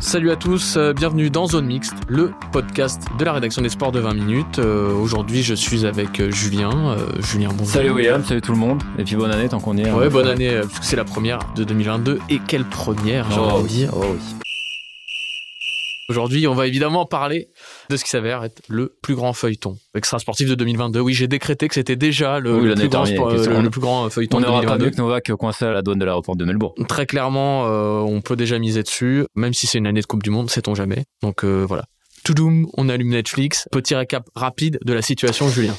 Salut à tous, euh, bienvenue dans Zone Mixte, le podcast de la rédaction des sports de 20 minutes. Euh, Aujourd'hui, je suis avec euh, Julien. Euh, Julien, bonjour. Salut William, salut tout le monde, et puis bonne année tant qu'on y est. Ouais, hein. bonne année, puisque c'est la première de 2022. Et quelle première, j'ai Oh envie de oui, dire. oh oui. Aujourd'hui, on va évidemment parler de ce qui s'avère être le plus grand feuilleton extra sportif de 2022. Oui, j'ai décrété que c'était déjà le, Oui, le l'année plus, grand euh, le, plus feuilleton On de n'aura pas 2022. mieux que Novak coincé à la douane de l'aéroport de Melbourne. Très clairement, euh, on peut déjà miser dessus, même si c'est une année de Coupe du Monde, sait-on jamais. Donc euh, voilà. Toudoum, on allume Netflix. Petit récap rapide de la situation, Julien.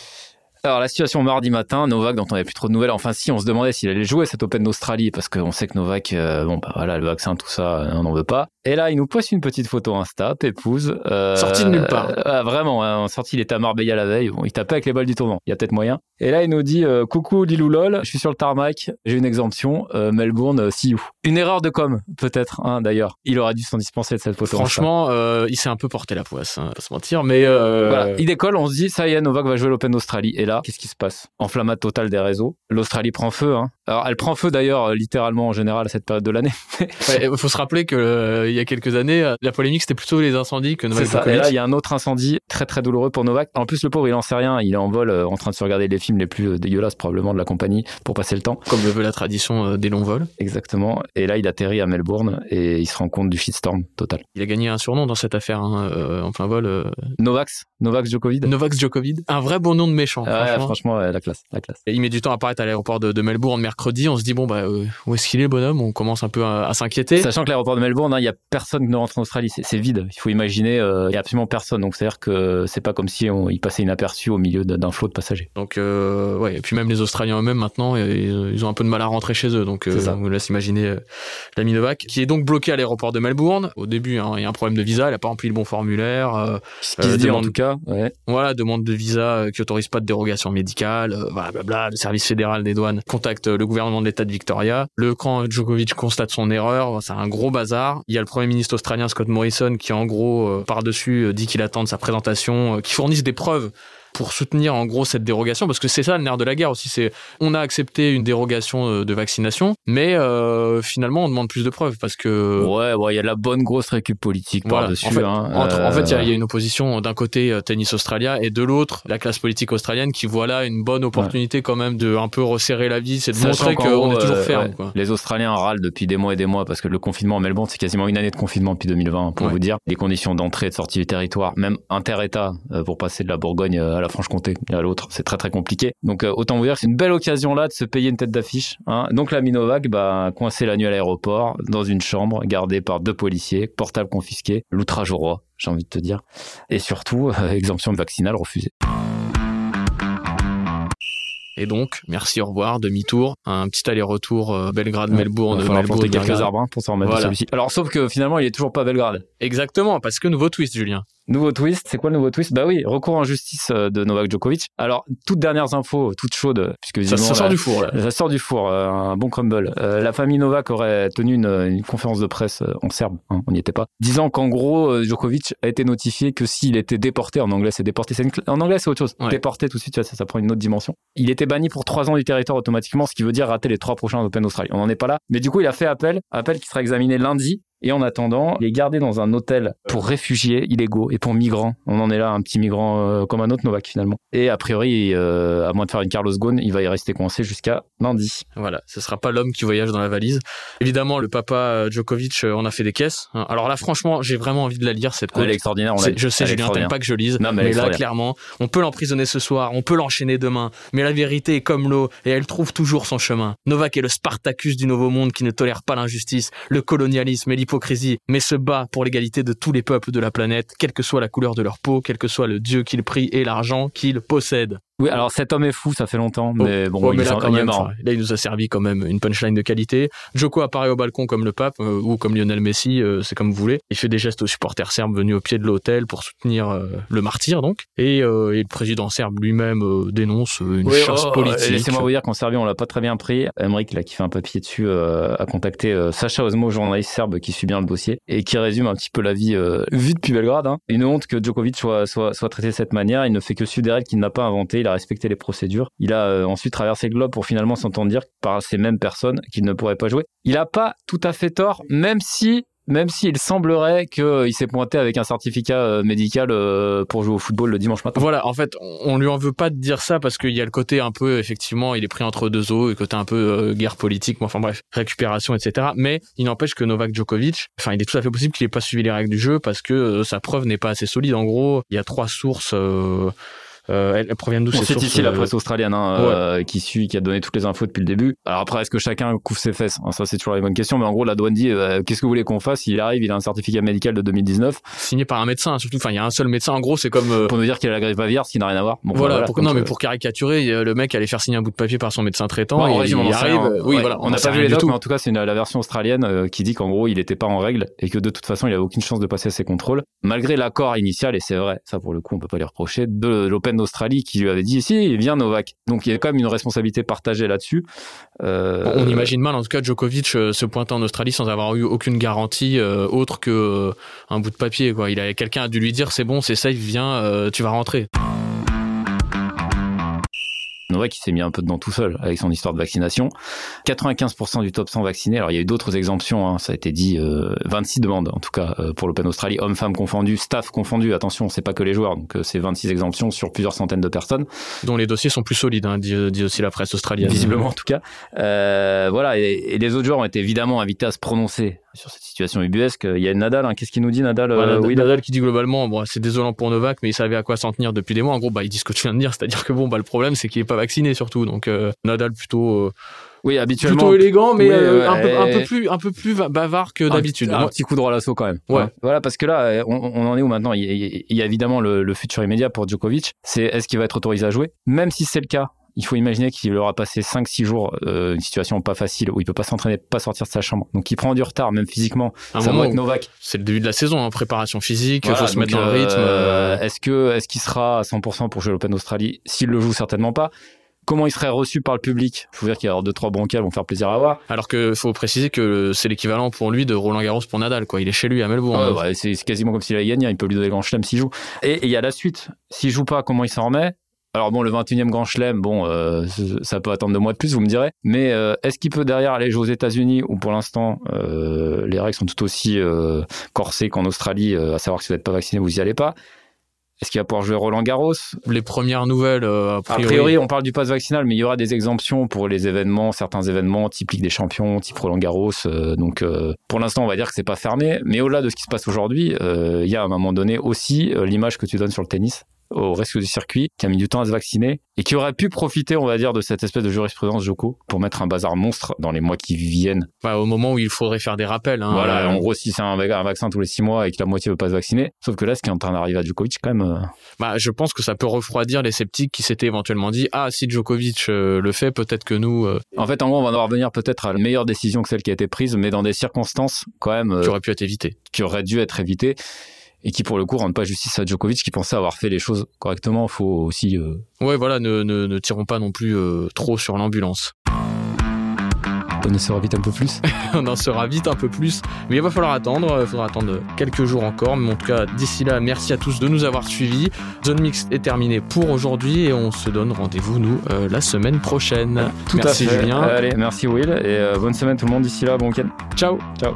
Alors la situation mardi matin, Novak dont on n'avait plus trop de nouvelles, enfin si on se demandait s'il allait jouer cet Open d'Australie parce qu'on sait que Novak, euh, bon bah voilà le vaccin tout ça, euh, on n'en veut pas. Et là il nous poste une petite photo Insta, Pépouze. euh, Sorti de nulle part. euh, vraiment, hein, sorti il était à Marbella la veille, bon, il tapait avec les balles du tournant, il y a peut-être moyen. Et là il nous dit coucou Lilou lol, je suis sur le tarmac, j'ai une exemption, Melbourne, see you. Une erreur de com peut-être hein, d'ailleurs, il aurait dû s'en dispenser de cette photo. Franchement, il s'est un peu porté la poisse, hein, pas se mentir, mais Voilà, il décolle, on se dit, ça y est, Novak va jouer l'Open d'Australie. Et là, qu'est-ce qui se passe? Enflammade totale des réseaux. L'Australie prend feu. Hein. Alors, elle prend feu d'ailleurs, euh, littéralement en général, à cette période de l'année. il faut se rappeler que euh, il y a quelques années, euh, la polémique c'était plutôt les incendies que Novak C'est ça. Et là, il y a un autre incendie très très douloureux pour Novak. En plus, le pauvre, il en sait rien. Il est en vol, euh, en train de se regarder les films les plus dégueulasses probablement de la compagnie pour passer le temps. comme le veut la tradition euh, des longs vols. Exactement. Et là, il atterrit à Melbourne et il se rend compte du shitstorm total. Il a gagné un surnom dans cette affaire hein, euh, en plein vol. Novax, Novak Djokovic. Novak Djokovic, un vrai bon nom de méchant. Ouais, franchement. franchement, ouais, la classe, la classe. Et il met du temps à apparaître à l'aéroport de, de Melbourne mercredi. On se dit bon bah euh, où est-ce qu'il est le bonhomme? On commence un peu à, à s'inquiéter. Sachant que l'aéroport de Melbourne, hein, il y a personne qui ne rentre en Australie, c'est vide. Il faut imaginer, euh, il y a absolument personne. Donc c'est-à-dire que c'est pas comme si on, il passait inaperçu au milieu d'un flot de passagers. Donc euh, ouais, et puis même les Australiens eux-mêmes maintenant, euh, ils, ils ont un peu de mal à rentrer chez eux. Donc euh, on vous laisse imaginer euh, l'ami Novak, qui est donc bloqué à l'aéroport de Melbourne. Au début, hein, il y a un problème de visa, il a pas rempli le bon formulaire. euh, Ce qui Euh, se dit en demande- tout cas, ouais. Voilà, demande de visa euh, qui autorise pas de dérogation médicale, euh, voilà, blabla. Le service fédéral des douanes contacte euh, le gouvernement de l'État de Victoria. Le camp Djokovic constate son erreur, c'est un gros bazar. Il y a le Premier ministre australien Scott Morrison qui, en gros, euh, par-dessus, euh, dit qu'il attend de sa présentation, euh, qui fournisse des preuves pour soutenir en gros cette dérogation parce que c'est ça le nerf de la guerre aussi c'est on a accepté une dérogation euh, de vaccination mais euh, finalement on demande plus de preuves parce que Ouais, ouais, il y a de la bonne grosse récup politique voilà. En fait, hein. en fait, il y a- Euh, il y, a une opposition d'un côté Tennis Australia et de l'autre la classe politique australienne qui voit là une bonne opportunité quand même de un peu resserrer la vis et de Sachant montrer qu'on gros, est toujours ferme. ouais, quoi. Les Australiens râlent depuis des mois et des mois parce que le confinement à Melbourne, c'est quasiment une année de confinement depuis 2020, pour vous dire. Les conditions d'entrée et de sortie du territoire, même inter-État, pour passer de la Bourgogne à la Franche-Comté et à l'autre, c'est très très compliqué. Donc euh, autant vous dire que c'est une belle occasion là de se payer une tête d'affiche. Hein. Donc la Minovac, bah, coincé la nuit à l'aéroport, dans une chambre, gardée par deux policiers, portable confisqué, l'outrage au roi, j'ai envie de te dire. Et surtout, euh, exemption vaccinale refusée. Et donc, merci, au revoir, demi-tour, un petit aller-retour euh, Belgrade-Melbourne, Il va falloir Melbourne, planter quelques arbres hein, pour s'en remettre de Voilà. celui-ci. Alors sauf que finalement, il est toujours pas à Belgrade. Exactement, parce que nouveau twist, Julien. Nouveau twist, c'est quoi le nouveau twist? Bah oui, recours en justice euh, de Novak Djokovic. Alors, toutes dernières infos, toutes chaudes, puisque Ça, ça sort du four là. Ça sort du four, euh, un bon crumble. Euh, la famille Novak aurait tenu une, une conférence de presse en serbe, hein, on n'y était pas, disant qu'en gros, Djokovic a été notifié que s'il était déporté, en anglais c'est déporté, une en anglais c'est autre chose, Ouais. déporté tout de suite, ça prend une autre dimension. Il était banni pour trois ans du territoire automatiquement, ce qui veut dire rater les trois prochains Open d'Australie. On n'en est pas là, mais du coup il a fait appel, appel qui sera examiné lundi. Et en attendant, il est gardé dans un hôtel pour réfugiés illégaux et pour migrants. On en est là, un petit migrant euh, comme un autre Novak finalement. Et a priori, euh, à moins de faire une Carlos Ghosn, il va y rester coincé jusqu'à lundi. Voilà, ce sera pas l'homme qui voyage dans la valise. Évidemment, le papa euh, Djokovic euh, en a fait des caisses. hein. Alors là, franchement, j'ai vraiment envie de la lire cette Elle est extraordinaire. on dit. Je sais, est Julien, t'aimes pas que je lise, Non, mais mais est là, clairement, on peut l'emprisonner ce soir, on peut l'enchaîner demain, mais la vérité est comme l'eau et elle trouve toujours son chemin. Novak est le Spartacus du nouveau monde qui ne tolère pas l'injustice, le colonialisme et mais se bat pour l'égalité de tous les peuples de la planète, quelle que soit la couleur de leur peau, quel que soit le dieu qu'ils prient et l'argent qu'ils possèdent. Oui, alors cet homme est fou, ça fait longtemps, mais Oh, bon, oh, il, mais est, là, quand même, là, il nous a servi quand même une punchline de qualité. Joko apparaît au balcon comme le pape euh, ou comme Lionel Messi, euh, c'est comme vous voulez. Il fait des gestes aux supporters serbes venus au pied de l'hôtel pour soutenir euh, le martyr donc. Et, et le président serbe lui-même dénonce une Oui, chasse oh, politique. Laissez-moi vous dire qu'en Serbie, on l'a pas très bien pris. Emmerich, là, qui fait un papier dessus, a contacté Sacha Osmo, journaliste serbe qui suit bien le dossier et qui résume un petit peu la vie vue depuis Belgrade. hein. Une honte que Djokovic soit, soit, soit traité de cette manière. Il ne fait que suivre des règles qu'il n'a pas inventées. Il a respecté les procédures. Il a euh, ensuite traversé le globe pour finalement s'entendre dire par ces mêmes personnes qu'il ne pourrait pas jouer. Il a pas tout à fait tort, même si même s'il semblerait qu'il s'est pointé avec un certificat euh, médical euh, pour jouer au football le dimanche matin. Voilà, en fait, on lui en veut pas de dire ça parce qu'il y a le côté un peu, effectivement, il est pris entre deux eaux, le côté un peu guerre politique, enfin bref, récupération, etc. Mais il n'empêche que Novak Djokovic, enfin, il est tout à fait possible qu'il ait pas suivi les règles du jeu parce que sa preuve n'est pas assez solide. En gros, il y a trois sources. Euh, elles, elles proviennent d'où On ces cite sources ici la euh, presse australienne hein, euh, qui suit, qui a donné toutes les infos depuis le début. Alors après, est-ce que chacun couvre ses fesses? Hein, Ça, c'est toujours la bonne question. Mais en gros, la douane dit euh, qu'est-ce que vous voulez qu'on fasse? Il arrive, il a un certificat médical de 2019 signé par un médecin, surtout. Enfin, il y a un seul médecin. En gros, c'est comme. euh, pour nous dire qu'il a la grippe aviaire, ce qui n'a rien à voir. Bon, voilà, pour, donc, non, mais pour caricaturer, le mec allait faire signer un bout de papier par son médecin traitant. bon, et il arrive. rien. Oui, Ouais, voilà. on n'a pas vu les tout. mais en tout cas, c'est la version australienne euh, qui dit qu'en gros, il n'était pas en règle et que de toute façon, il avait aucune chance de passer ses contrôles, malgré l'accord initial. Et c'est vrai, ça pour le coup, on peut pas lui reprocher de l'Open d'Australie qui lui avait dit si, viens Novak. Donc il y a quand même une responsabilité partagée là-dessus. Euh, On imagine mal, en tout cas, Djokovic euh, se pointer en Australie sans avoir eu aucune garantie euh, autre que un bout de papier. Quoi. Il a quelqu'un a dû lui dire c'est bon, c'est safe, viens, tu vas rentrer. Novak qui s'est mis un peu dedans tout seul avec son histoire de vaccination. 95% du top 100 vaccinés. Alors il y a eu d'autres exemptions, hein, ça a été dit. euh, 26 demandes en tout cas euh, pour l'Open Australie, hommes-femmes confondus, staff confondu. Attention, c'est pas que les joueurs, donc euh, c'est 26 exemptions sur plusieurs centaines de personnes. Dont les dossiers sont plus solides, hein, dit, dit aussi la presse australienne. visiblement en tout cas. Euh, voilà, et, et les autres joueurs ont été évidemment invités à se prononcer sur cette situation ubuesque. Il y a Nadal, hein, qu'est-ce qu'il nous dit Nadal euh, oui, Nadal qui dit globalement, bon, c'est désolant pour Novak, mais il savait à quoi s'en tenir depuis des mois. En gros, bah, il dit ce que tu viens de dire, c'est-à-dire que bon, bah, le problème, c'est qu'il est pas vacciné surtout. Donc euh, Nadal plutôt euh, oui, habituellement. plutôt élégant, mais euh, ouais. un, peu, un peu plus un peu plus va- bavard que Un d'habitude. Un, Moi- petit coup droit à l'assaut quand même. Ouais. Voilà, parce que là, on, on en est où maintenant? Il y, a, il y a évidemment le, le futur immédiat pour Djokovic. C'est est-ce qu'il va être autorisé à jouer? Même si c'est le cas, il faut imaginer qu'il aura passé 5-6 jours, euh, une situation pas facile, où il peut pas s'entraîner, pas sortir de sa chambre. Donc il prend du retard, même physiquement. un ça où Novak. c'est le début de la saison, hein, préparation physique, il Voilà, faut se mettre dans le rythme. euh, euh, Est-ce que est-ce qu'il sera à 100% pour jouer l'Open d'Australie? S'il le joue, certainement pas. Comment il serait reçu par le public? Il faut dire qu'il y a deux trois broncales vont faire plaisir à voir. Alors que faut préciser que c'est l'équivalent pour lui de Roland Garros pour Nadal, quoi. Il est chez lui à Melbourne. Ouais, ouais, c'est quasiment comme s'il avait gagné. Il peut lui donner le grand chelem s'il joue. Et et il y a la suite. S'il joue pas, comment il s'en remet? Alors bon, le 21e Grand Chelem, bon, euh, ça peut attendre deux mois de plus, vous me direz. Mais euh, est-ce qu'il peut derrière aller jouer aux États-Unis où pour l'instant euh, les règles sont tout aussi corsées qu'en Australie, à savoir que si vous n'êtes pas vacciné, vous y allez pas? Est-ce qu'il va pouvoir jouer Roland Garros? Les premières nouvelles, a A priori, priori, on parle du pass vaccinal, mais il y aura des exemptions pour les événements, certains événements, type Ligue des Champions, type Roland Garros. euh, donc, euh, pour l'instant, on va dire que c'est pas fermé. Mais au-delà de ce qui se passe aujourd'hui, euh, il y a à un moment donné aussi l'image que tu donnes sur le tennis au reste du circuit, qui a mis du temps à se vacciner et qui aurait pu profiter, on va dire, de cette espèce de jurisprudence Joko pour mettre un bazar monstre dans les mois qui viennent. bah, au moment où il faudrait faire des rappels. Hein, voilà, Euh, en gros, si c'est un, un vaccin tous les six mois et que la moitié veut pas se vacciner, sauf que là, ce qui est en train d'arriver à Djokovic, quand même. euh, bah, je pense que ça peut refroidir les sceptiques qui s'étaient éventuellement dit ah si Djokovic euh, le fait, peut-être que nous, euh, En fait, en gros, on va en revenir peut-être à la meilleure décision que celle qui a été prise, mais dans des circonstances quand même euh, qui aurait pu être évité. qui auraient dû être évitées et qui, pour le coup, rendent pas justice à Djokovic qui pensait avoir fait les choses correctement. Faut aussi. euh, Ouais, voilà, ne, ne, ne tirons pas non plus euh, trop sur l'ambulance. On en saura vite un peu plus. On en saura vite un peu plus, mais il va falloir attendre. Il faudra attendre quelques jours encore. Mais en tout cas, d'ici là, merci à tous de nous avoir suivis. Zone Mix est terminée pour aujourd'hui et on se donne rendez-vous nous euh, la semaine prochaine. Tout merci à fait. Julien. Allez, merci Will et euh, bonne semaine tout le monde d'ici là. Bon week-end. Ciao. Ciao.